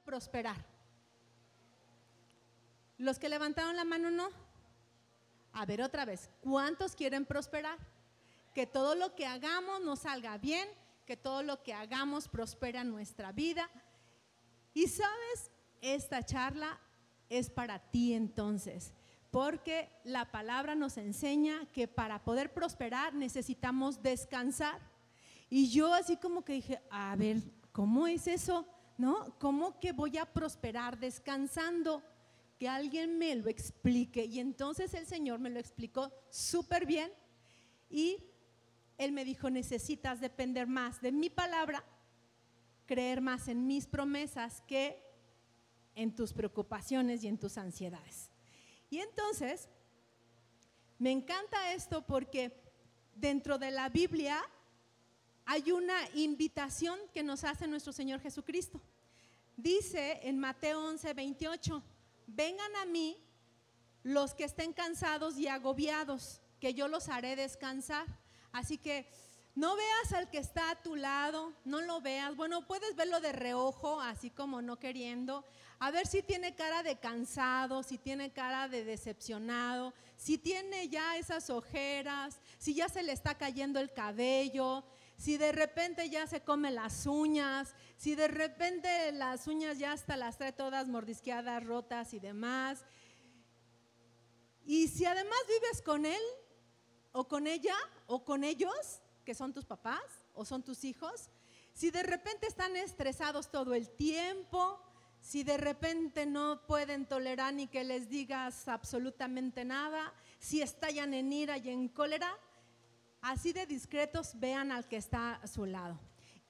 prosperar? Los que levantaron la mano no. A ver otra vez, ¿cuántos quieren prosperar? Que todo lo que hagamos nos salga bien, que todo lo que hagamos prospere en nuestra vida. Y sabes, esta charla es para ti entonces, porque la palabra nos enseña que para poder prosperar necesitamos descansar. Y yo así como que dije, a ver, ¿cómo es eso? ¿No? ¿Cómo que voy a prosperar descansando? Que alguien me lo explique. Y entonces el Señor me lo explicó súper bien y Él me dijo, necesitas depender más de mi palabra, creer más en mis promesas que en tus preocupaciones y en tus ansiedades. Y entonces, me encanta esto porque dentro de la Biblia hay una invitación que nos hace nuestro Señor Jesucristo. Dice en Mateo 11, 28, vengan a mí los que estén cansados y agobiados, que yo los haré descansar. Así que no veas al que está a tu lado, no lo veas. Bueno, puedes verlo de reojo, así como no queriendo. A ver si tiene cara de cansado, si tiene cara de decepcionado, si tiene ya esas ojeras, si ya se le está cayendo el cabello, si de repente ya se come las uñas, si de repente las uñas ya hasta las trae todas mordisqueadas, rotas y demás. Y si además vives con él o con ella o con ellos, que son tus papás o son tus hijos, si de repente están estresados todo el tiempo, si de repente no pueden tolerar ni que les digas absolutamente nada, si estallan en ira y en cólera, así de discretos vean al que está a su lado.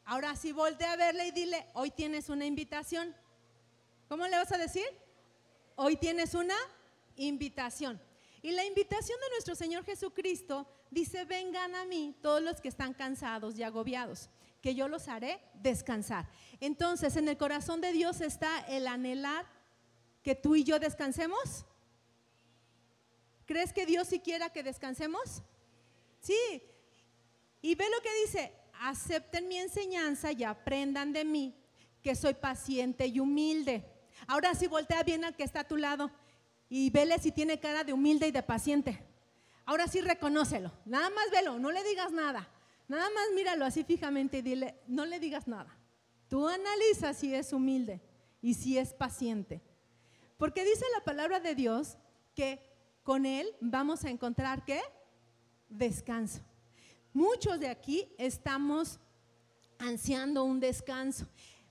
Ahora si voltea a verle y dile, hoy tienes una invitación. ¿Cómo le vas a decir? Hoy tienes una invitación. Y la invitación de nuestro Señor Jesucristo dice, vengan a mí todos los que están cansados y agobiados, que yo los haré descansar. Entonces, en el corazón de Dios está el anhelar que tú y yo descansemos. ¿Crees que Dios sí quiera que descansemos? Sí. Y ve lo que dice, acepten mi enseñanza y aprendan de mí, que soy paciente y humilde. Ahora sí voltea bien al que está a tu lado y vele si tiene cara de humilde y de paciente. Ahora sí reconócelo, nada más velo, no le digas nada. Nada más míralo así fijamente y dile, no le digas nada. Tú analiza si es humilde y si es paciente. Porque dice la palabra de Dios que con Él vamos a encontrar qué? Descanso. Muchos de aquí estamos ansiando un descanso.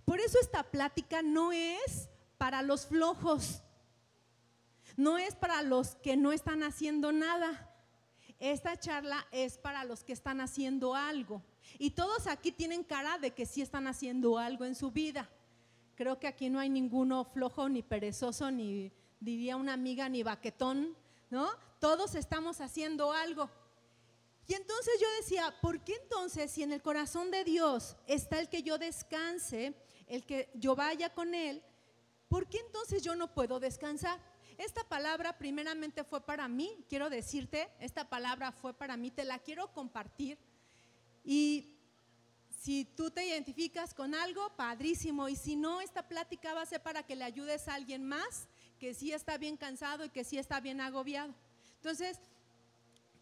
Por eso esta plática no es para los flojos, no es para los que no están haciendo nada. Esta charla es para los que están haciendo algo. Y todos aquí tienen cara de que sí están haciendo algo en su vida. Creo que aquí no hay ninguno flojo, ni perezoso, ni diría una amiga, ni baquetón, ¿no? Todos estamos haciendo algo. Y entonces yo decía, ¿por qué entonces si en el corazón de Dios está el que yo descanse, el que yo vaya con Él, ¿por qué entonces yo no puedo descansar? Esta palabra primeramente fue para mí, quiero decirte, esta palabra fue para mí, te la quiero compartir. Y si tú te identificas con algo, padrísimo. Y si no, esta plática va a ser para que le ayudes a alguien más que sí está bien cansado y que sí está bien agobiado. Entonces,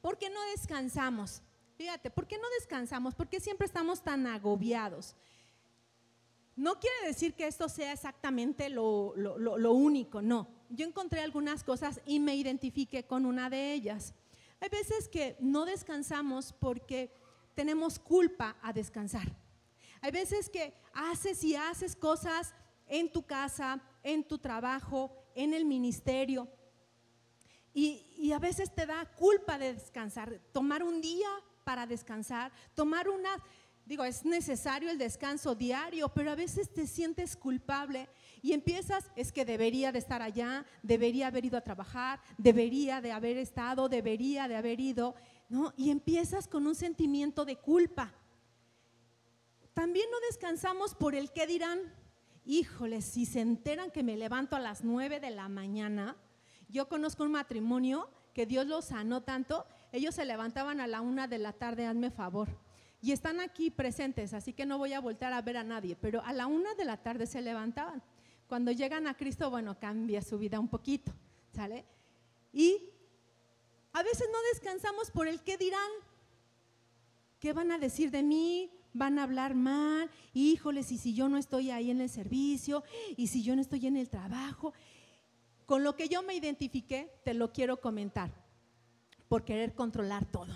¿por qué no descansamos? Fíjate, ¿por qué no descansamos? ¿Por qué siempre estamos tan agobiados? No quiere decir que esto sea exactamente lo, único, no. Yo encontré algunas cosas y me identifiqué con una de ellas. Hay veces que no descansamos porque tenemos culpa a descansar. Hay veces que haces y haces cosas en tu casa, en tu trabajo, en el ministerio. Y, a veces te da culpa de descansar, tomar un día para descansar, tomar una Digo, es necesario el descanso diario, pero a veces te sientes culpable y empiezas, es que debería de estar allá, debería haber ido a trabajar, debería de haber estado, debería de haber ido, ¿no? Y empiezas con un sentimiento de culpa. También no descansamos por el qué dirán. Híjole, si se enteran que me levanto a las nueve de la mañana, yo conozco un matrimonio que Dios los sanó tanto, ellos se levantaban a la una de la tarde, hazme favor y están aquí presentes, así que no voy a voltar a ver a nadie, pero a la una de la tarde se levantaban. cuando llegan a Cristo, bueno, cambia su vida un poquito, ¿sale? Y a veces no descansamos por el qué dirán. ¿Qué van a decir de mí? Van a hablar mal. Híjoles, y si yo no estoy ahí en el servicio, y si yo no estoy en el trabajo. Con lo que yo me identifiqué, te lo quiero comentar, por querer controlar todo.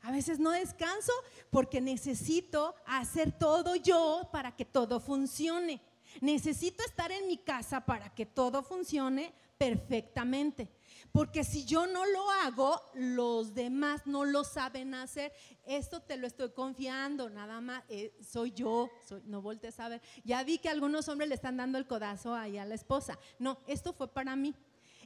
A veces no descanso porque necesito hacer todo yo para que todo funcione. Necesito estar en mi casa para que todo funcione perfectamente. Porque si yo no lo hago, los demás no lo saben hacer. Esto te lo estoy confiando, nada más. Eh, soy yo, no voltees a ver. Ya vi que algunos hombres le están dando el codazo ahí a la esposa. No, esto fue para mí.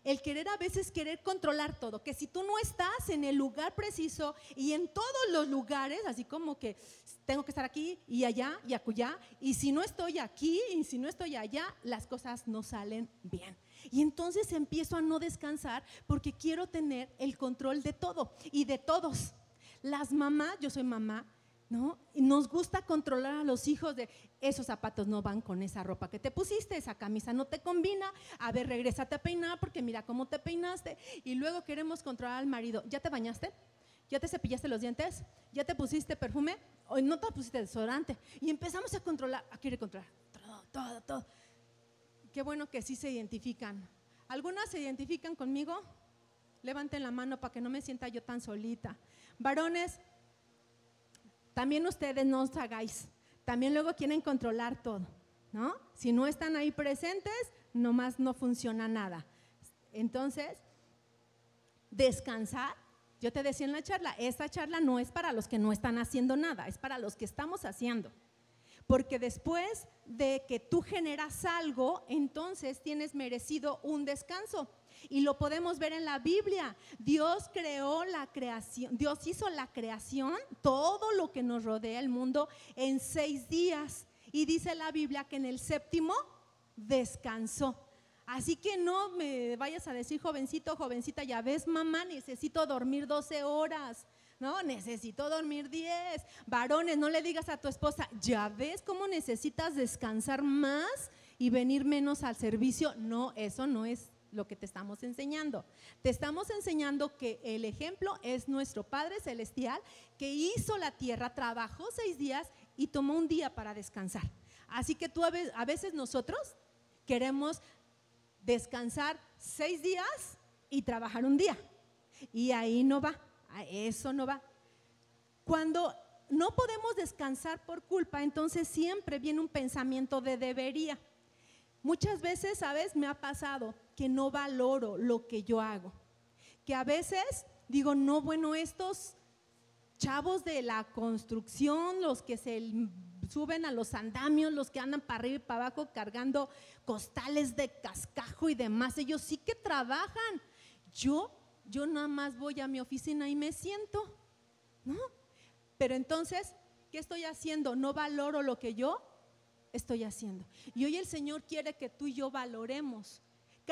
El querer a veces querer controlar todo, que si tú no estás en el lugar preciso y en todos los lugares, así como que tengo que estar aquí y allá y acullá, y si no estoy aquí y si no estoy allá, las cosas no salen bien. Y entonces empiezo a no descansar porque quiero tener el control de todo y de todos. Las mamás, yo soy mamá, ¿no? Y nos gusta controlar a los hijos de esos zapatos no van con esa ropa que te pusiste, esa camisa no te combina, a ver, regrésate a peinar porque mira cómo te peinaste. Y luego queremos controlar al marido, ¿ya te bañaste? ¿Ya te cepillaste los dientes? ¿Ya te pusiste perfume? ¿O no te pusiste desodorante? Y empezamos a controlar, a querer controlar todo, todo, todo qué bueno que sí se identifican. ¿Algunas se identifican conmigo? Levanten la mano para que no me sienta yo tan solita. Varones, también ustedes no os hagáis. También luego quieren controlar todo, ¿no? Si no están ahí presentes, nomás no funciona nada. Entonces, descansar. Yo te decía en la charla, esta charla no es para los que no están haciendo nada, es para los que estamos haciendo. Porque después de que tú generas algo, entonces tienes merecido un descanso. Y lo podemos ver en la Biblia. Dios creó la creación, Dios hizo la creación, todo lo que nos rodea el mundo, en seis días. Y dice la Biblia que en el séptimo descansó. Así que no me vayas a decir, jovencito, jovencita, ya ves, mamá, necesito dormir 12 horas. No, necesito dormir 10. Varones, no le digas a tu esposa, ya ves cómo necesitas descansar más y venir menos al servicio. No, eso no es lo que te estamos enseñando. Te estamos enseñando que el ejemplo es nuestro Padre Celestial que hizo la tierra, trabajó seis días y tomó un día para descansar. Así que tú a veces nosotros queremos descansar seis días y trabajar un día. Y ahí no va eso no va. Cuando no podemos descansar por culpa, entonces siempre viene un pensamiento de debería. Muchas veces, ¿sabes? Me ha pasado que no valoro lo que yo hago. Que a veces digo, no, bueno, estos chavos de la construcción, los que se suben a los andamios, los que andan para arriba y para abajo cargando costales de cascajo y demás, ellos sí que trabajan. Yo yo nada más voy a mi oficina y me siento, ¿no? Pero entonces, ¿qué estoy haciendo? No valoro lo que yo estoy haciendo. Y hoy el Señor quiere que tú y yo valoremos.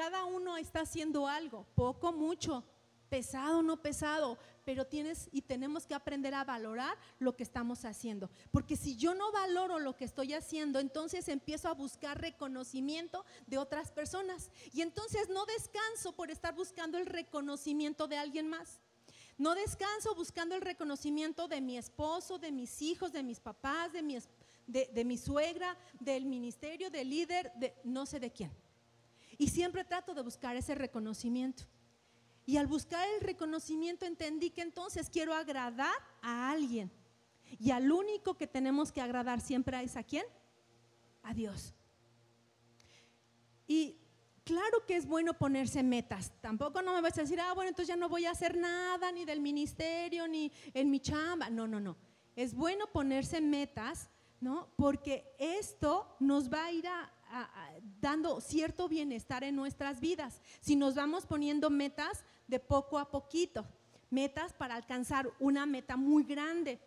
Cada uno está haciendo algo, poco, mucho, pesado, no pesado, pero tienes y tenemos que aprender a valorar lo que estamos haciendo. Porque si yo no valoro lo que estoy haciendo, entonces empiezo a buscar reconocimiento de otras personas. Y entonces no descanso por estar buscando el reconocimiento de alguien más. No descanso buscando el reconocimiento de mi esposo, de mis hijos, de mis papás, de mi, suegra, del ministerio, del líder, de no sé de quién. Y siempre trato de buscar ese reconocimiento. Y al buscar el reconocimiento entendí que entonces quiero agradar a alguien. Y al único que tenemos que agradar siempre es a quién? A Dios. Y claro que es bueno ponerse metas. Tampoco no me vas a decir, ah, bueno, entonces ya no voy a hacer nada, ni del ministerio, ni en mi chamba. No, no, no. Es bueno ponerse metas, ¿no? Porque esto nos va a ir dando cierto bienestar en nuestras vidas. Si nos vamos poniendo metas, de poco a poquito, metas para alcanzar una meta muy grande.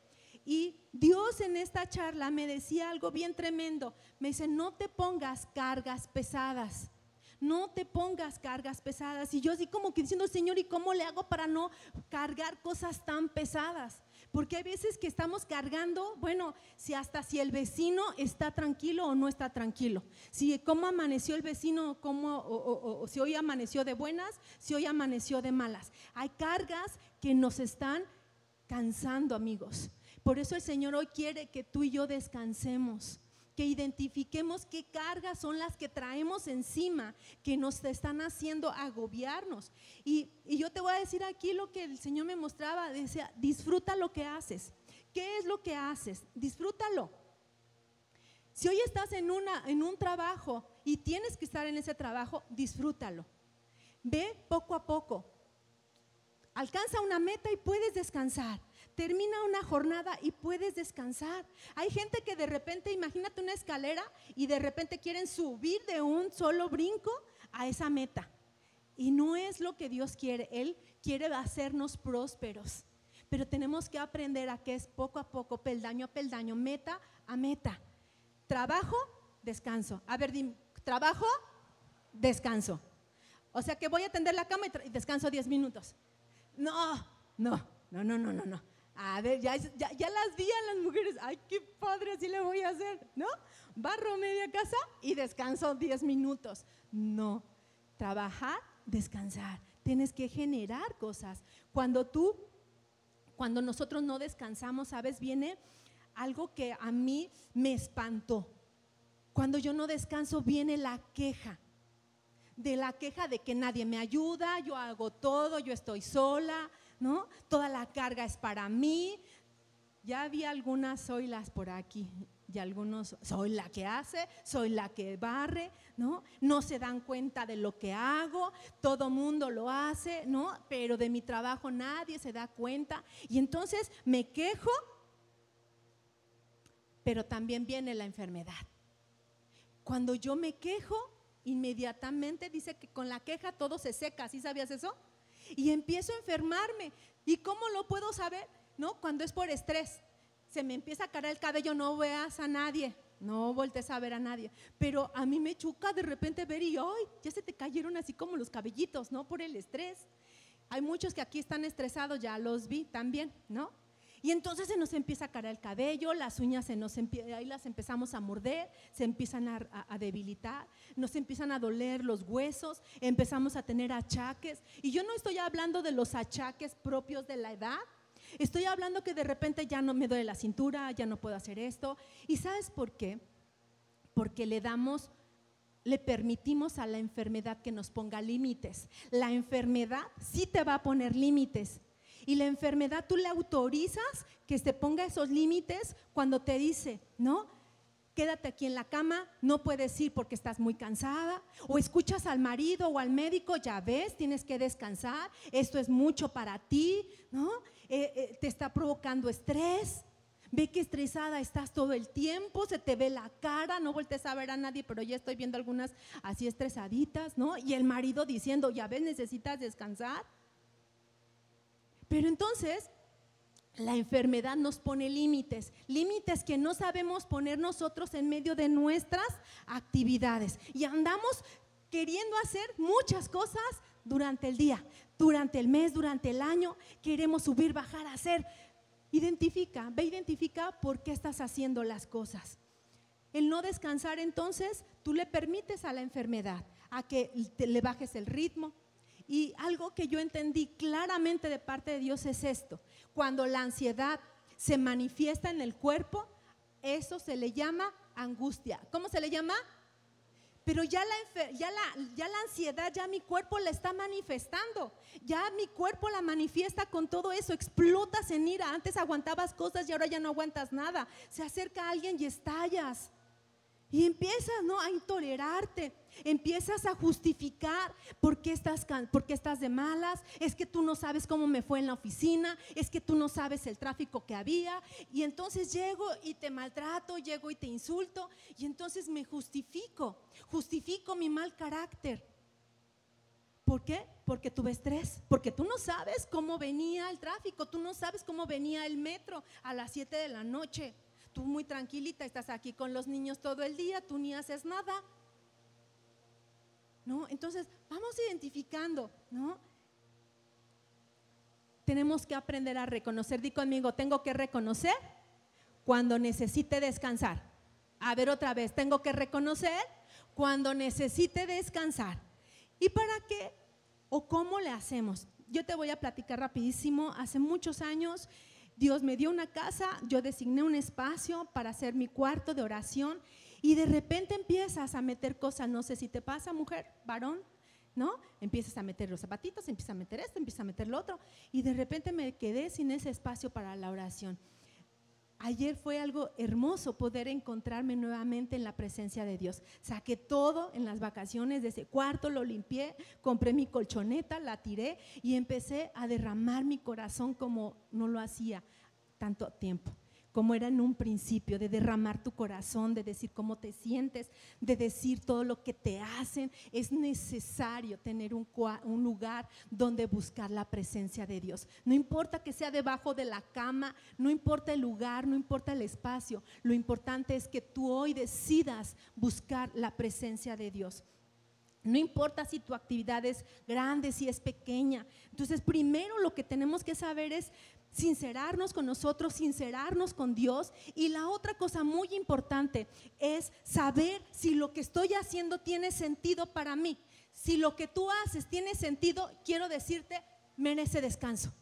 Y Dios en esta charla me decía algo bien tremendo. Me dice, no te pongas cargas pesadas. No te pongas cargas pesadas. Y yo así como que diciendo, Señor, ¿y cómo le hago para no cargar cosas tan pesadas? Porque hay veces que estamos cargando, bueno, si hasta si el vecino está tranquilo o no está tranquilo. Si cómo amaneció el vecino, cómo, o, si hoy amaneció de buenas, si hoy amaneció de malas. Hay cargas que nos están cansando, amigos. Por eso el Señor hoy quiere que tú y yo descansemos que identifiquemos qué cargas son las que traemos encima, que nos están haciendo agobiarnos. Y, yo te voy a decir aquí lo que el Señor me mostraba, decía, disfruta lo que haces. ¿Qué es lo que haces? Disfrútalo. Si hoy estás en, una, en un trabajo y tienes que estar en ese trabajo, disfrútalo. Ve poco a poco. Alcanza una meta y puedes descansar termina una jornada y puedes descansar. Hay gente que de repente, imagínate una escalera y de repente quieren subir de un solo brinco a esa meta. Y no es lo que Dios quiere. Él quiere hacernos prósperos. Pero tenemos que aprender a que es poco a poco, peldaño a peldaño, meta a meta. Trabajo, descanso. A ver, trabajo, descanso. O sea que voy a tender la cama y, descanso 10 minutos. No, no, no, no, no, no, no. A ver, ya, las vi a las mujeres. Ay, qué padre, así le voy a hacer, ¿no? Barro media casa y descanso 10 minutos. No, trabajar, descansar. Tienes que generar cosas. Cuando tú, cuando nosotros no descansamos, ¿sabes? Viene algo que a mí me espantó. Cuando yo no descanso, viene la queja. De la queja de que nadie me ayuda, yo hago todo, yo estoy sola, ¿no? Toda la carga es para mí. Ya había algunas soy las por aquí y algunos soy la que hace, soy la que barre, ¿no? No se dan cuenta de lo que hago, todo mundo lo hace, ¿no? Pero de mi trabajo nadie se da cuenta y entonces me quejo, pero también viene la enfermedad. Cuando yo me quejo, inmediatamente dice que con la queja todo se seca, ¿sí sabías eso? Y empiezo a enfermarme. ¿Y cómo lo puedo saber? ¿No? Cuando es por estrés. Se me empieza a caer el cabello, no veas a nadie, no voltees a ver a nadie. Pero a mí me chuca de repente ver y, ay, ya se te cayeron así como los cabellitos, ¿no? Por el estrés. Hay muchos que aquí están estresados, ya los vi también, ¿no? Y entonces se nos empieza a caer el cabello, las uñas se nos ahí las empezamos a morder, se empiezan a, debilitar, nos empiezan a doler los huesos, empezamos a tener achaques. Y yo no estoy hablando de los achaques propios de la edad, estoy hablando que de repente ya no me duele la cintura, ya no puedo hacer esto. ¿Y sabes por qué? Porque le damos le permitimos a la enfermedad que nos ponga límites. La enfermedad sí te va a poner límites, y la enfermedad tú le autorizas que se ponga esos límites cuando te dice, ¿no? Quédate aquí en la cama, no puedes ir porque estás muy cansada. O escuchas al marido o al médico, ya ves, tienes que descansar, esto es mucho para ti, ¿no? Eh, eh, te está provocando estrés. Ve que estresada estás todo el tiempo, se te ve la cara, no voltees a ver a nadie, pero ya estoy viendo algunas así estresaditas, ¿no? Y el marido diciendo, ya ves, necesitas descansar. Pero entonces la enfermedad nos pone límites, límites que no sabemos poner nosotros en medio de nuestras actividades. Y andamos queriendo hacer muchas cosas durante el día, durante el mes, durante el año. Queremos subir, bajar, hacer. Identifica, ve, identifica por qué estás haciendo las cosas. El no descansar entonces, tú le permites a la enfermedad a que le bajes el ritmo, y algo que yo entendí claramente de parte de Dios es esto. Cuando la ansiedad se manifiesta en el cuerpo, eso se le llama angustia. ¿Cómo se le llama? Pero ya la, ya, la, ansiedad, ya mi cuerpo la está manifestando. Ya mi cuerpo la manifiesta con todo eso. Explotas en ira. Antes aguantabas cosas y ahora ya no aguantas nada. Se acerca alguien y estallas. Y empiezas ¿no? a intolerarte, empiezas a justificar por qué, estás, por qué estás de malas, es que tú no sabes cómo me fue en la oficina, es que tú no sabes el tráfico que había, y entonces llego y te maltrato, llego y te insulto, y entonces me justifico, justifico mi mal carácter. ¿Por qué? Porque tuve estrés, porque tú no sabes cómo venía el tráfico, tú no sabes cómo venía el metro a las 7 de la noche tú muy tranquilita estás aquí con los niños todo el día, tú ni haces nada. ¿No? Entonces, vamos identificando, ¿no? tenemos que aprender a reconocer. Di conmigo, tengo que reconocer cuando necesite descansar. A ver otra vez, tengo que reconocer cuando necesite descansar. ¿Y para qué o cómo le hacemos? Yo te voy a platicar rapidísimo. Hace muchos años Dios me dio una casa, yo designé un espacio para hacer mi cuarto de oración y de repente empiezas a meter cosas, no sé si te pasa, mujer, varón, ¿no? Empiezas a meter los zapatitos, empiezas a meter esto, empiezas a meter lo otro y de repente me quedé sin ese espacio para la oración. Ayer fue algo hermoso poder encontrarme nuevamente en la presencia de Dios. Saqué todo en las vacaciones de ese cuarto, lo limpié, compré mi colchoneta, la tiré y empecé a derramar mi corazón como no lo hacía tanto tiempo como era en un principio, de derramar tu corazón, de decir cómo te sientes, de decir todo lo que te hacen. Es necesario tener un, un, lugar donde buscar la presencia de Dios. No importa que sea debajo de la cama, no importa el lugar, no importa el espacio. Lo importante es que tú hoy decidas buscar la presencia de Dios. No importa si tu actividad es grande, si es pequeña. Entonces, primero lo que tenemos que saber es sincerarnos con nosotros, sincerarnos con Dios. Y la otra cosa muy importante es saber si lo que estoy haciendo tiene sentido para mí. Si lo que tú haces tiene sentido, quiero decirte, merece descanso.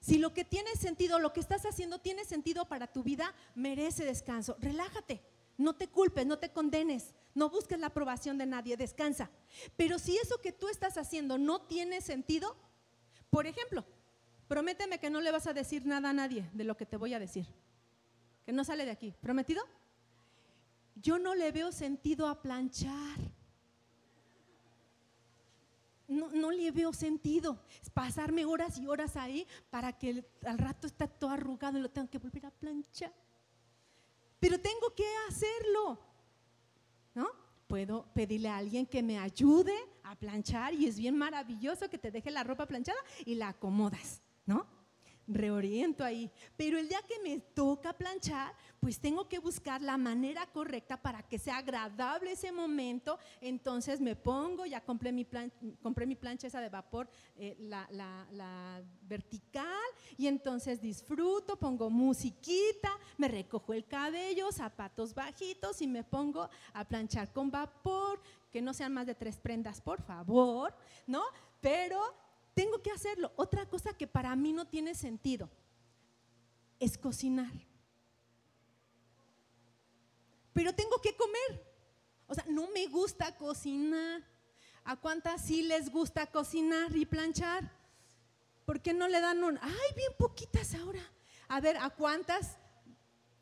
Si lo que tiene sentido, lo que estás haciendo tiene sentido para tu vida, merece descanso. Relájate, no te culpes, no te condenes, no busques la aprobación de nadie, descansa. Pero si eso que tú estás haciendo no tiene sentido, por ejemplo, Prométeme que no le vas a decir nada a nadie de lo que te voy a decir. Que no sale de aquí. ¿Prometido? Yo no le veo sentido a planchar. No, le veo sentido. Pasarme horas y horas ahí para que al rato está todo arrugado y lo tengo que volver a planchar. Pero tengo que hacerlo. ¿No? Puedo pedirle a alguien que me ayude a planchar y es bien maravilloso que te deje la ropa planchada y la acomodas. ¿No? Reoriento ahí. Pero el día que me toca planchar, pues tengo que buscar la manera correcta para que sea agradable ese momento. Entonces me pongo, ya compré mi, compré mi plancha esa de vapor, eh, la, la vertical, y entonces disfruto, pongo musiquita, me recojo el cabello, zapatos bajitos y me pongo a planchar con vapor, que no sean más de tres prendas, por favor, ¿no? Pero tengo que hacerlo. Otra cosa que para mí no tiene sentido es cocinar. Pero tengo que comer. O sea, no me gusta cocinar. ¿A cuántas sí les gusta cocinar y planchar? ¿Por qué no le dan un, ay, bien poquitas ahora? A ver, ¿a cuántas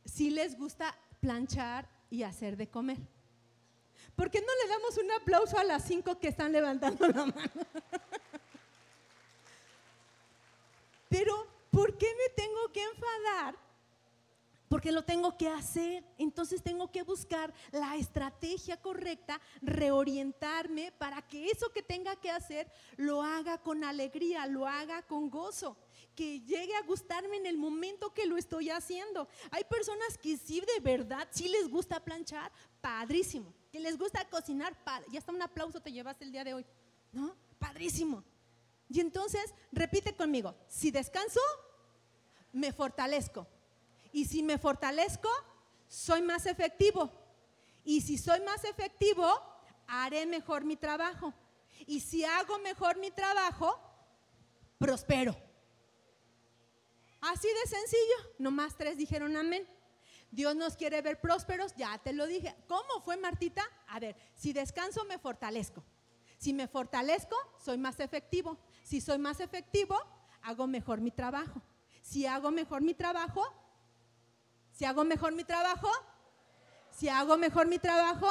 sí les gusta planchar y hacer de comer? ¿Por qué no le damos un aplauso a las cinco que están levantando la mano? Pero, ¿por qué me tengo que enfadar? Porque lo tengo que hacer. Entonces tengo que buscar la estrategia correcta, reorientarme para que eso que tenga que hacer lo haga con alegría, lo haga con gozo que llegue a gustarme en el momento que lo estoy haciendo. Hay personas que sí de verdad, sí les gusta planchar, padrísimo. Que les gusta cocinar, ya está un aplauso te llevaste el día de hoy, ¿no? Padrísimo. Y entonces, repite conmigo, si descanso, me fortalezco. Y si me fortalezco, soy más efectivo. Y si soy más efectivo, haré mejor mi trabajo. Y si hago mejor mi trabajo, prospero. Así de sencillo. Nomás tres dijeron amén. Dios nos quiere ver prósperos, ya te lo dije. ¿Cómo fue Martita? A ver, si descanso me fortalezco. Si me fortalezco, soy más efectivo. Si soy más efectivo, hago mejor mi trabajo. Si hago mejor mi trabajo, si hago mejor mi trabajo, si hago mejor mi trabajo,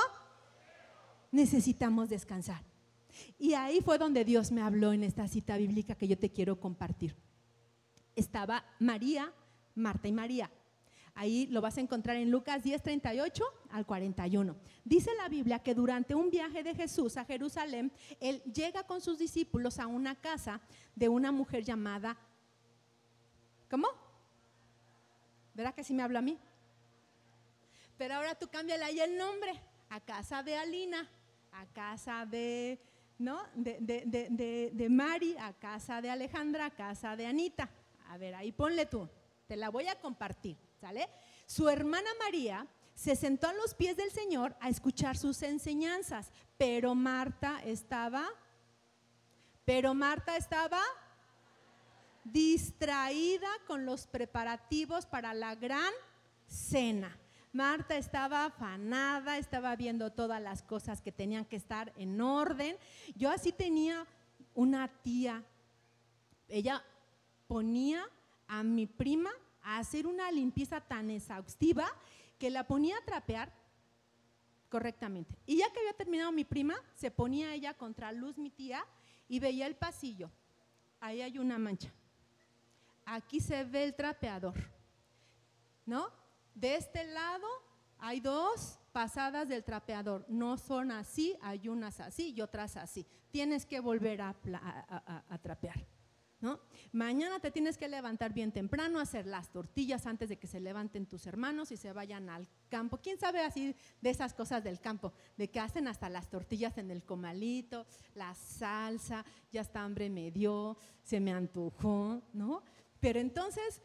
necesitamos descansar. Y ahí fue donde Dios me habló en esta cita bíblica que yo te quiero compartir. Estaba María, Marta y María. Ahí lo vas a encontrar en Lucas 10, 38 al 41. Dice la Biblia que durante un viaje de Jesús a Jerusalén, él llega con sus discípulos a una casa de una mujer llamada, ¿cómo? ¿Verdad que sí me habla a mí? Pero ahora tú cámbiale ahí el nombre, a casa de Alina, a casa de, ¿no? De, de, de, de Mari, a casa de Alejandra, a casa de Anita. A ver, ahí ponle tú. Te la voy a compartir, ¿sale? Su hermana María se sentó a los pies del Señor a escuchar sus enseñanzas, pero Marta estaba, pero Marta estaba distraída con los preparativos para la gran cena. Marta estaba afanada, estaba viendo todas las cosas que tenían que estar en orden. Yo así tenía una tía, ella ponía a mi prima hacer una limpieza tan exhaustiva que la ponía a trapear correctamente. Y ya que había terminado mi prima, se ponía ella contra luz mi tía y veía el pasillo. Ahí hay una mancha. Aquí se ve el trapeador. ¿No? De este lado hay dos pasadas del trapeador. No son así, hay unas así y otras así. Tienes que volver a, trapear. ¿No? Mañana te tienes que levantar bien temprano, hacer las tortillas antes de que se levanten tus hermanos y se vayan al campo. ¿Quién sabe así de esas cosas del campo? De que hacen hasta las tortillas en el comalito, la salsa, ya hasta hambre me dio, se me antojó, ¿no? Pero entonces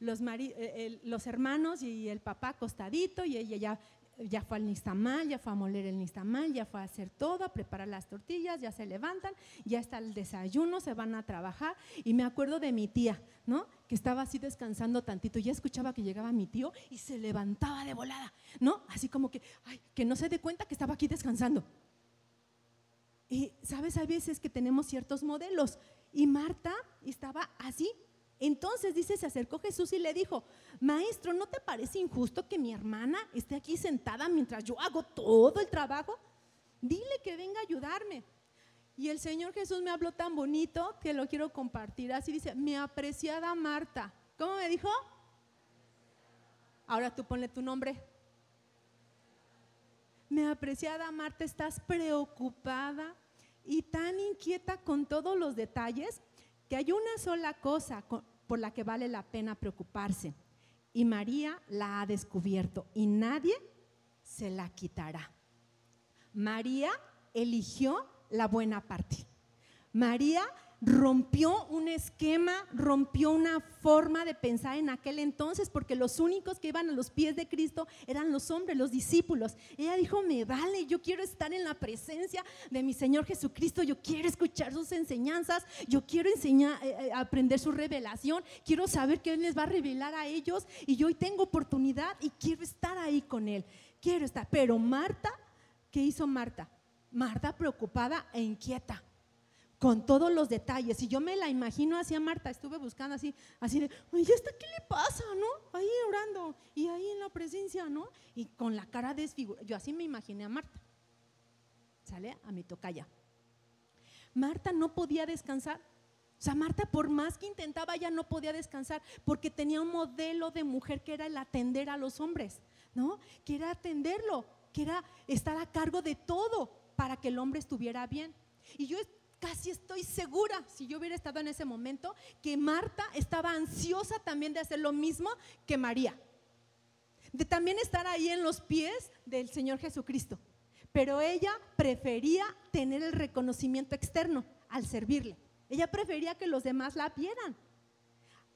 los, eh, los hermanos y el papá acostadito y ella ya, ya fue al nistamal, ya fue a moler el nistamal, ya fue a hacer todo, a preparar las tortillas, ya se levantan, ya está el desayuno, se van a trabajar. Y me acuerdo de mi tía, ¿no? Que estaba así descansando tantito, ya escuchaba que llegaba mi tío y se levantaba de volada, ¿no? Así como que, ay, que no se dé cuenta que estaba aquí descansando. Y sabes, hay veces que tenemos ciertos modelos. Y Marta estaba así, entonces dice, se acercó Jesús y le dijo, maestro, ¿no te parece injusto que mi hermana esté aquí sentada mientras yo hago todo el trabajo? Dile que venga a ayudarme. Y el Señor Jesús me habló tan bonito que lo quiero compartir. Así dice, mi apreciada Marta. ¿Cómo me dijo? Ahora tú ponle tu nombre. Mi apreciada Marta, estás preocupada y tan inquieta con todos los detalles que hay una sola cosa por la que vale la pena preocuparse. Y María la ha descubierto y nadie se la quitará. María eligió la buena parte. María rompió un esquema, rompió una forma de pensar en aquel entonces, porque los únicos que iban a los pies de Cristo eran los hombres, los discípulos. Ella dijo, me vale, yo quiero estar en la presencia de mi Señor Jesucristo, yo quiero escuchar sus enseñanzas, yo quiero enseñar, eh, eh, aprender su revelación, quiero saber qué Él les va a revelar a ellos y yo hoy tengo oportunidad y quiero estar ahí con Él, quiero estar. Pero Marta, ¿qué hizo Marta? Marta preocupada e inquieta con todos los detalles. Y yo me la imagino así a Marta, estuve buscando así, así de, oye, ¿esta qué le pasa, no? Ahí orando y ahí en la presencia, ¿no? Y con la cara desfigurada. Yo así me imaginé a Marta. ¿Sale? A mi tocaya. Marta no podía descansar. O sea, Marta, por más que intentaba, ya no podía descansar porque tenía un modelo de mujer que era el atender a los hombres, ¿no? Que era atenderlo, que era estar a cargo de todo para que el hombre estuviera bien. Y yo casi estoy segura, si yo hubiera estado en ese momento, que Marta estaba ansiosa también de hacer lo mismo que María. De también estar ahí en los pies del Señor Jesucristo. Pero ella prefería tener el reconocimiento externo al servirle. Ella prefería que los demás la vieran.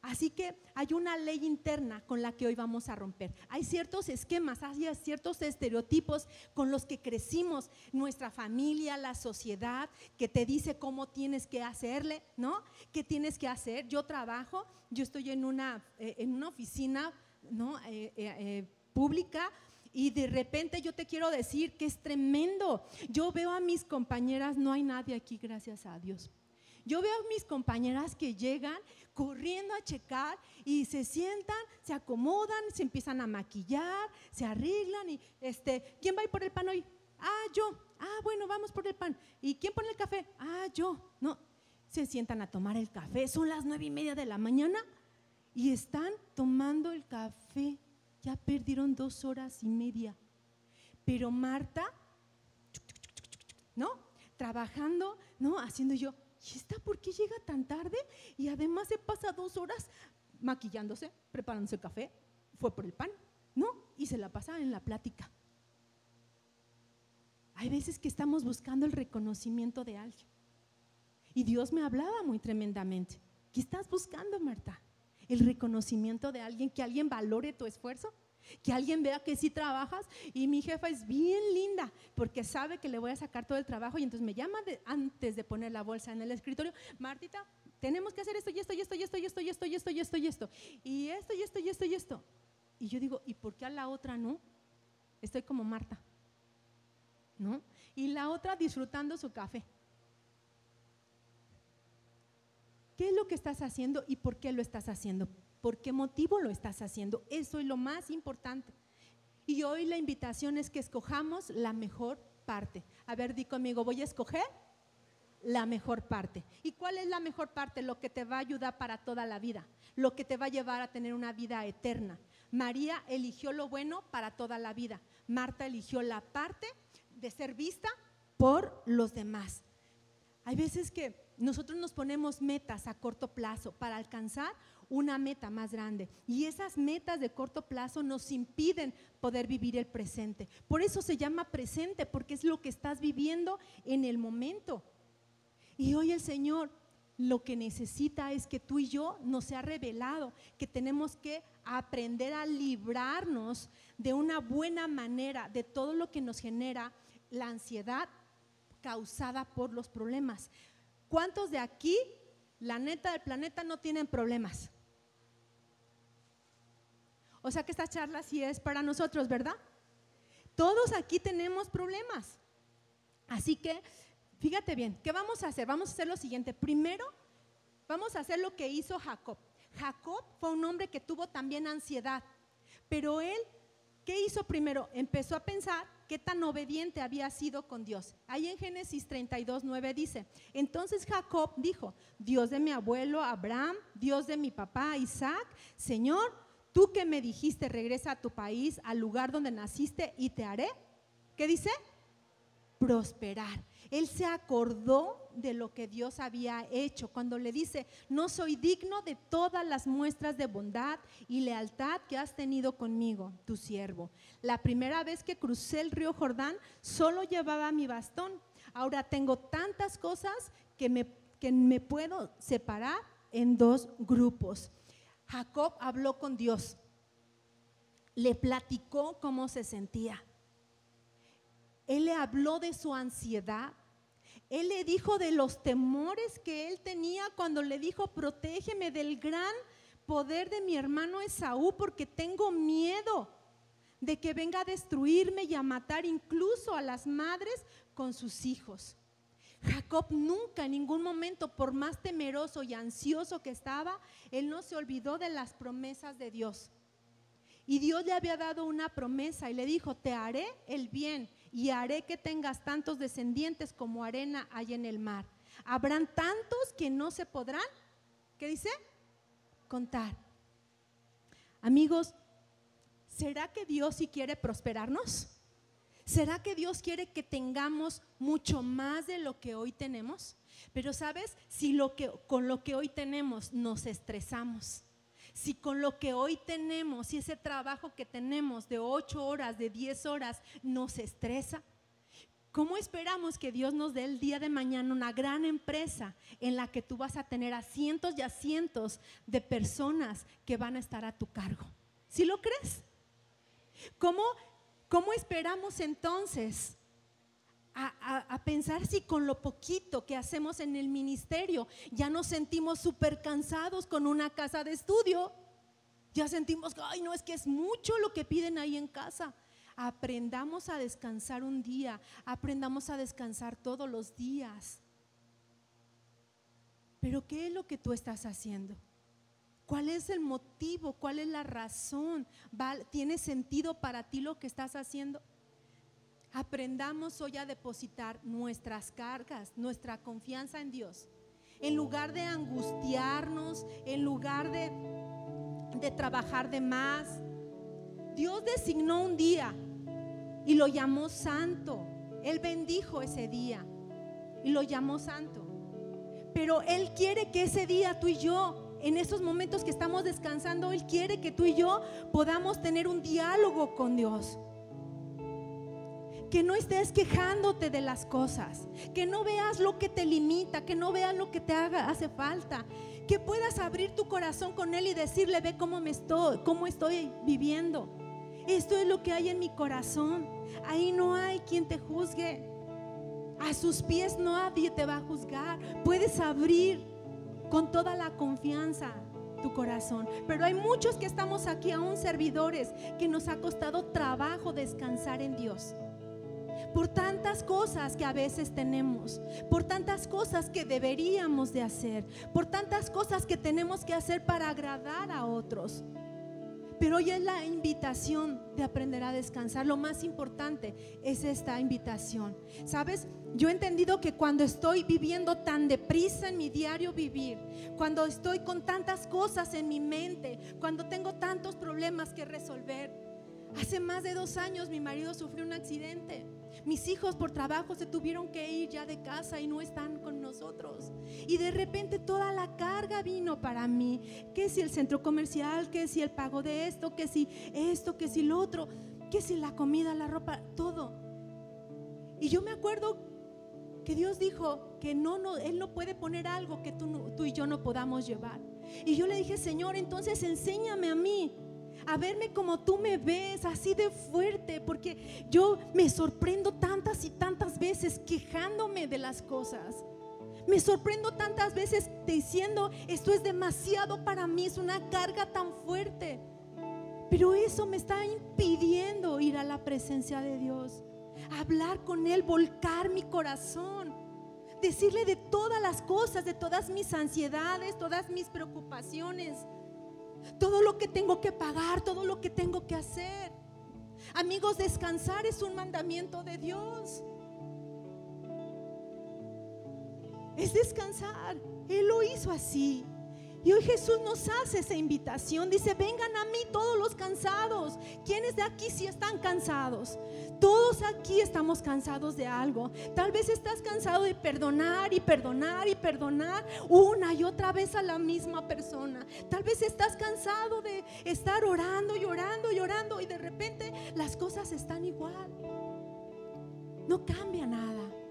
Así que hay una ley interna con la que hoy vamos a romper. Hay ciertos esquemas, hay ciertos estereotipos con los que crecimos, nuestra familia, la sociedad, que te dice cómo tienes que hacerle, ¿no? ¿Qué tienes que hacer? Yo trabajo, yo estoy en una, eh, en una oficina, ¿no? Eh, eh, pública y de repente yo te quiero decir que es tremendo. Yo veo a mis compañeras, no hay nadie aquí, gracias a Dios. Yo veo a mis compañeras que llegan corriendo a checar y se sientan, se acomodan, se empiezan a maquillar, se arreglan y este, ¿quién va a ir por el pan hoy? Ah, yo. Ah, bueno, vamos por el pan. ¿Y quién pone el café? Ah, yo. No, se sientan a tomar el café. Son las nueve y media de la mañana y están tomando el café. Ya perdieron dos horas y media. Pero Marta, ¿no? Trabajando, ¿no? Haciendo yo, ¿y esta por qué llega tan tarde? Y además se pasa dos horas maquillándose, preparándose el café, fue por el pan, ¿no? Y se la pasa en la plática. Hay veces que estamos buscando el reconocimiento de alguien. Y Dios me hablaba muy tremendamente. ¿Qué estás buscando, Marta? el reconocimiento de alguien, que alguien valore tu esfuerzo, que alguien vea que sí trabajas y mi jefa es bien linda porque sabe que le voy a sacar todo el trabajo y entonces me llama antes de poner la bolsa en el escritorio, Martita, tenemos que hacer esto y esto y esto y esto y esto y esto y esto y esto y esto y esto y esto y esto y esto. Y yo digo, ¿y por qué a la otra no? Estoy como Marta, ¿no? Y la otra disfrutando su café. ¿Qué es lo que estás haciendo y por qué lo estás haciendo? ¿Por qué motivo lo estás haciendo? Eso es lo más importante. Y hoy la invitación es que escojamos la mejor parte. A ver, di conmigo, voy a escoger la mejor parte. ¿Y cuál es la mejor parte? Lo que te va a ayudar para toda la vida, lo que te va a llevar a tener una vida eterna. María eligió lo bueno para toda la vida. Marta eligió la parte de ser vista por los demás. Hay veces que nosotros nos ponemos metas a corto plazo para alcanzar una meta más grande. Y esas metas de corto plazo nos impiden poder vivir el presente. Por eso se llama presente, porque es lo que estás viviendo en el momento. Y hoy el Señor lo que necesita es que tú y yo nos sea revelado, que tenemos que aprender a librarnos de una buena manera de todo lo que nos genera la ansiedad causada por los problemas. ¿Cuántos de aquí, la neta del planeta, no tienen problemas? O sea que esta charla sí es para nosotros, ¿verdad? Todos aquí tenemos problemas. Así que, fíjate bien, ¿qué vamos a hacer? Vamos a hacer lo siguiente. Primero, vamos a hacer lo que hizo Jacob. Jacob fue un hombre que tuvo también ansiedad, pero él, ¿qué hizo primero? Empezó a pensar qué tan obediente había sido con Dios. Ahí en Génesis 32, 9 dice, entonces Jacob dijo, Dios de mi abuelo Abraham, Dios de mi papá Isaac, Señor, tú que me dijiste, regresa a tu país, al lugar donde naciste y te haré, ¿qué dice? Prosperar. Él se acordó de lo que Dios había hecho cuando le dice, no soy digno de todas las muestras de bondad y lealtad que has tenido conmigo, tu siervo. La primera vez que crucé el río Jordán, solo llevaba mi bastón. Ahora tengo tantas cosas que me, que me puedo separar en dos grupos. Jacob habló con Dios, le platicó cómo se sentía. Él le habló de su ansiedad. Él le dijo de los temores que él tenía cuando le dijo, protégeme del gran poder de mi hermano Esaú porque tengo miedo de que venga a destruirme y a matar incluso a las madres con sus hijos. Jacob nunca en ningún momento, por más temeroso y ansioso que estaba, él no se olvidó de las promesas de Dios. Y Dios le había dado una promesa y le dijo, te haré el bien y haré que tengas tantos descendientes como arena hay en el mar. Habrán tantos que no se podrán, ¿qué dice? Contar. Amigos, ¿será que Dios sí quiere prosperarnos? ¿Será que Dios quiere que tengamos mucho más de lo que hoy tenemos? Pero sabes, si lo que, con lo que hoy tenemos nos estresamos, si con lo que hoy tenemos, si ese trabajo que tenemos de 8 horas, de 10 horas, nos estresa, ¿cómo esperamos que Dios nos dé el día de mañana una gran empresa en la que tú vas a tener a cientos y a cientos de personas que van a estar a tu cargo? ¿Sí lo crees? ¿Cómo ¿Cómo esperamos entonces a, pensar si con lo poquito que hacemos en el ministerio ya nos sentimos súper cansados con una casa de estudio? Ya sentimos, ay, no, es que es mucho lo que piden ahí en casa. Aprendamos a descansar un día, aprendamos a descansar todos los días. Pero ¿qué es lo que tú estás haciendo? ¿Cuál es el motivo? ¿Cuál es la razón? ¿Tiene sentido para ti lo que estás haciendo? Aprendamos hoy a depositar nuestras cargas, nuestra confianza en Dios. En lugar de angustiarnos, en lugar de, de trabajar de más, Dios designó un día y lo llamó santo. Él bendijo ese día y lo llamó santo. Pero Él quiere que ese día tú y yo en esos momentos que estamos descansando, Él quiere que tú y yo podamos tener un diálogo con Dios. Que no estés quejándote de las cosas, que no veas lo que te limita, que no veas lo que te haga, hace falta, Que puedas abrir tu corazón con Él y decirle, ve cómo me estoy, cómo estoy viviendo. Esto es lo que hay en mi corazón. Ahí no hay quien te juzgue. A sus pies nadie te va a juzgar. Puedes abrir con toda la confianza tu corazón. Pero hay muchos que estamos aquí, aún servidores, que nos ha costado trabajo descansar en Dios. Por tantas cosas que a veces tenemos, por tantas cosas que deberíamos de hacer, por tantas cosas que tenemos que hacer para agradar a otros. Pero hoy es la invitación de aprender a descansar. Lo más importante es esta invitación. ¿Sabes? Yo he entendido que cuando estoy viviendo tan deprisa en mi diario vivir, cuando estoy con tantas cosas en mi mente, cuando tengo tantos problemas que resolver, hace más de dos años mi marido sufrió un accidente. Mis hijos por trabajo se tuvieron que ir ya de casa y no están con nosotros. Y de repente toda la carga vino para mí. Que si el centro comercial, que si el pago de esto, que si esto, que si lo otro, que si la comida, la ropa, todo. Y yo me acuerdo que Dios dijo que no, no, Él no puede poner algo que tú, tú y yo no podamos llevar. Y yo le dije, Señor, entonces enséñame a mí a verme como tú me ves, así de fuerte, porque yo me sorprendo tantas y tantas veces quejándome de las cosas. Me sorprendo tantas veces diciendo, esto es demasiado para mí, es una carga tan fuerte. Pero eso me está impidiendo ir a la presencia de Dios, hablar con Él, volcar mi corazón, decirle de todas las cosas, de todas mis ansiedades, todas mis preocupaciones todo lo que tengo que pagar, todo lo que tengo que hacer. Amigos, descansar es un mandamiento de Dios. Es descansar. Él lo hizo así. Y hoy Jesús nos hace esa invitación. Dice, vengan a mí todos los cansados. ¿Quiénes de aquí sí están cansados? Todos aquí estamos cansados de algo. Tal vez estás cansado de perdonar y perdonar y perdonar una y otra vez a la misma persona. Tal vez estás cansado de estar orando y orando y orando y de repente las cosas están igual. No cambia nada.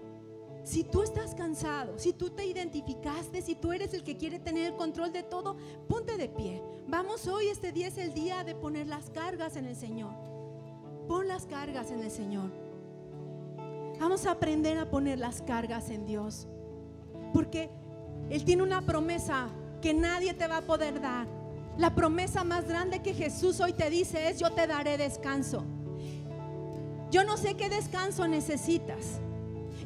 Si tú estás cansado, si tú te identificaste, si tú eres el que quiere tener el control de todo, ponte de pie. Vamos hoy, este día es el día de poner las cargas en el Señor. Pon las cargas en el Señor. Vamos a aprender a poner las cargas en Dios. Porque Él tiene una promesa que nadie te va a poder dar. La promesa más grande que Jesús hoy te dice es, yo te daré descanso. Yo no sé qué descanso necesitas.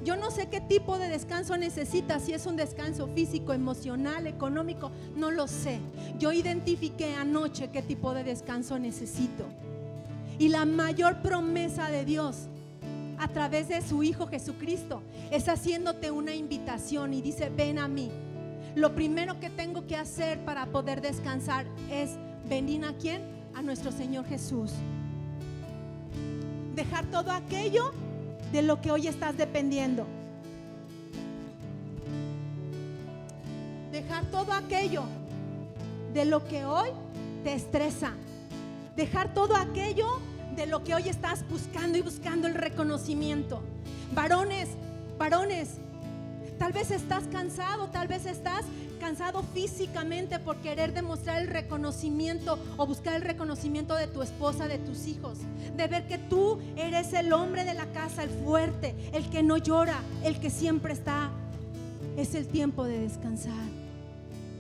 Yo no sé qué tipo de descanso necesitas, si es un descanso físico, emocional, económico, no lo sé. Yo identifiqué anoche qué tipo de descanso necesito. Y la mayor promesa de Dios a través de su Hijo Jesucristo es haciéndote una invitación y dice, ven a mí. Lo primero que tengo que hacer para poder descansar es venir a quién? A nuestro Señor Jesús. Dejar todo aquello de lo que hoy estás dependiendo. Dejar todo aquello de lo que hoy te estresa. Dejar todo aquello de lo que hoy estás buscando y buscando el reconocimiento. Varones, varones, tal vez estás cansado, tal vez estás cansado físicamente por querer demostrar el reconocimiento o buscar el reconocimiento de tu esposa, de tus hijos, de ver que tú eres el hombre de la casa, el fuerte, el que no llora, el que siempre está. Es el tiempo de descansar.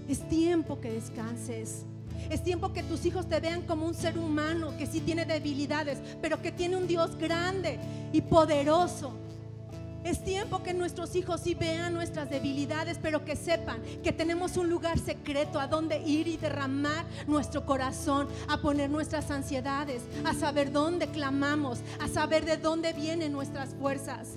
Es tiempo que descanses. Es tiempo que tus hijos te vean como un ser humano que sí tiene debilidades, pero que tiene un Dios grande y poderoso es tiempo que nuestros hijos sí vean nuestras debilidades, pero que sepan que tenemos un lugar secreto a donde ir y derramar nuestro corazón, a poner nuestras ansiedades, a saber dónde clamamos, a saber de dónde vienen nuestras fuerzas.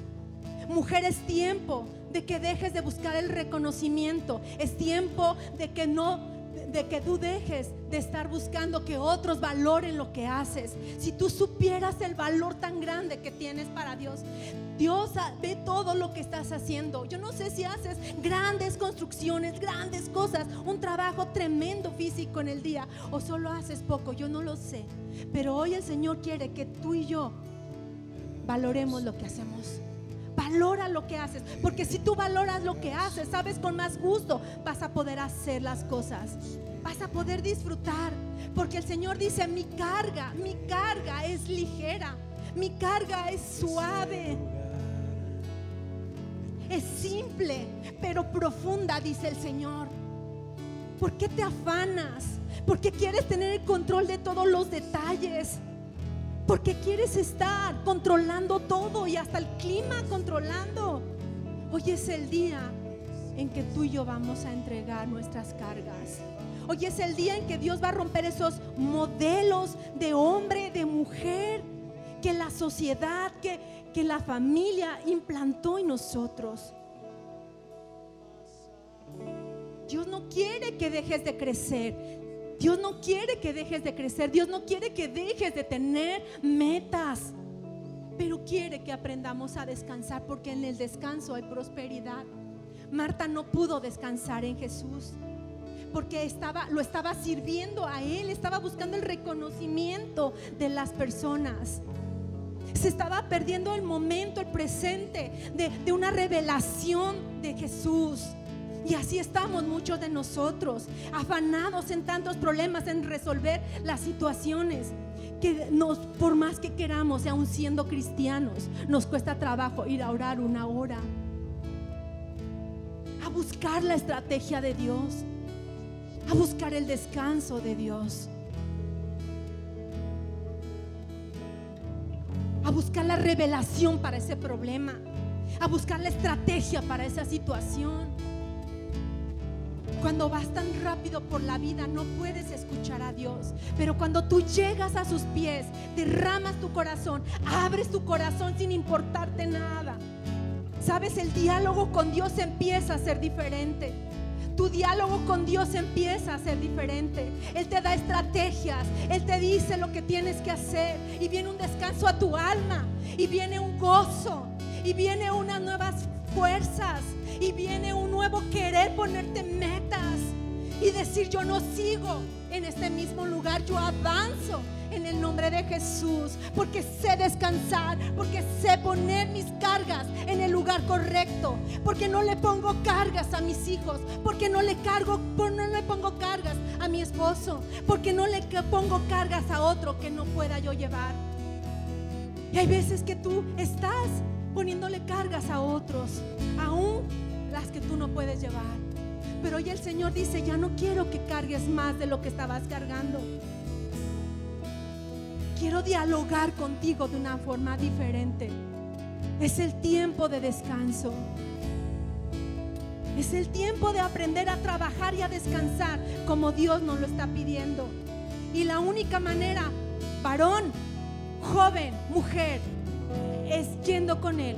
Mujer, es tiempo de que dejes de buscar el reconocimiento. Es tiempo de que no de que tú dejes de estar buscando que otros valoren lo que haces. Si tú supieras el valor tan grande que tienes para Dios, Dios ve todo lo que estás haciendo. Yo no sé si haces grandes construcciones, grandes cosas, un trabajo tremendo físico en el día o solo haces poco, yo no lo sé. Pero hoy el Señor quiere que tú y yo valoremos lo que hacemos Valora lo que haces, porque si tú valoras lo que haces, sabes, con más gusto vas a poder hacer las cosas. Vas a poder disfrutar, porque el Señor dice, mi carga, mi carga es ligera, mi carga es suave. Es simple, pero profunda, dice el Señor. ¿Por qué te afanas? ¿Por qué quieres tener el control de todos los detalles? ¿Por qué quieres estar controlando todo y hasta el clima controlando? Hoy es el día en que tú y yo vamos a entregar nuestras cargas. Hoy es el día en que Dios va a romper esos modelos de hombre, de mujer, que la sociedad, que, que la familia implantó en nosotros. Dios no quiere que dejes de crecer. Dios no quiere que dejes de crecer. Dios no quiere que dejes de tener metas. Pero quiere que aprendamos a descansar porque en el descanso hay prosperidad. Marta no pudo descansar en Jesús porque estaba, lo estaba sirviendo a Él, estaba buscando el reconocimiento de las personas. Se estaba perdiendo el momento, el presente de, de una revelación de Jesús. Y así estamos muchos de nosotros, afanados en tantos problemas, en resolver las situaciones que nos, por más que queramos, aún siendo cristianos, nos cuesta trabajo ir a orar una hora, a buscar la estrategia de Dios, a buscar el descanso de Dios, a buscar la revelación para ese problema, a buscar la estrategia para esa situación. Cuando vas tan rápido por la vida no puedes escuchar a Dios. Pero cuando tú llegas a sus pies, derramas tu corazón, abres tu corazón sin importarte nada. Sabes, el diálogo con Dios empieza a ser diferente. Tu diálogo con Dios empieza a ser diferente. Él te da estrategias, Él te dice lo que tienes que hacer. Y viene un descanso a tu alma, y viene un gozo, y viene unas nuevas fuerzas y viene un nuevo querer ponerte metas y decir yo no sigo en este mismo lugar, yo avanzo en el nombre de Jesús, porque sé descansar, porque sé poner mis cargas en el lugar correcto, porque no le pongo cargas a mis hijos, porque no le cargo, no le pongo cargas a mi esposo, porque no le pongo cargas a otro que no pueda yo llevar. Y hay veces que tú estás poniéndole cargas a otros, aún las que tú no puedes llevar. Pero hoy el Señor dice, ya no quiero que cargues más de lo que estabas cargando. Quiero dialogar contigo de una forma diferente. Es el tiempo de descanso. Es el tiempo de aprender a trabajar y a descansar como Dios nos lo está pidiendo. Y la única manera, varón, joven, mujer, es yendo con Él.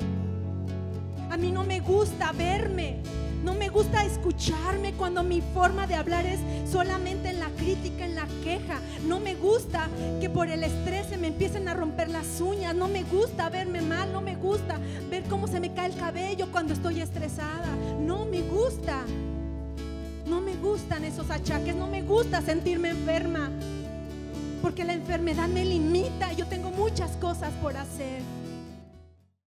A mí no me gusta verme, no me gusta escucharme cuando mi forma de hablar es solamente en la crítica, en la queja. No me gusta que por el estrés se me empiecen a romper las uñas. No me gusta verme mal, no me gusta ver cómo se me cae el cabello cuando estoy estresada. No me gusta. No me gustan esos achaques, no me gusta sentirme enferma. Porque la enfermedad me limita, yo tengo muchas cosas por hacer.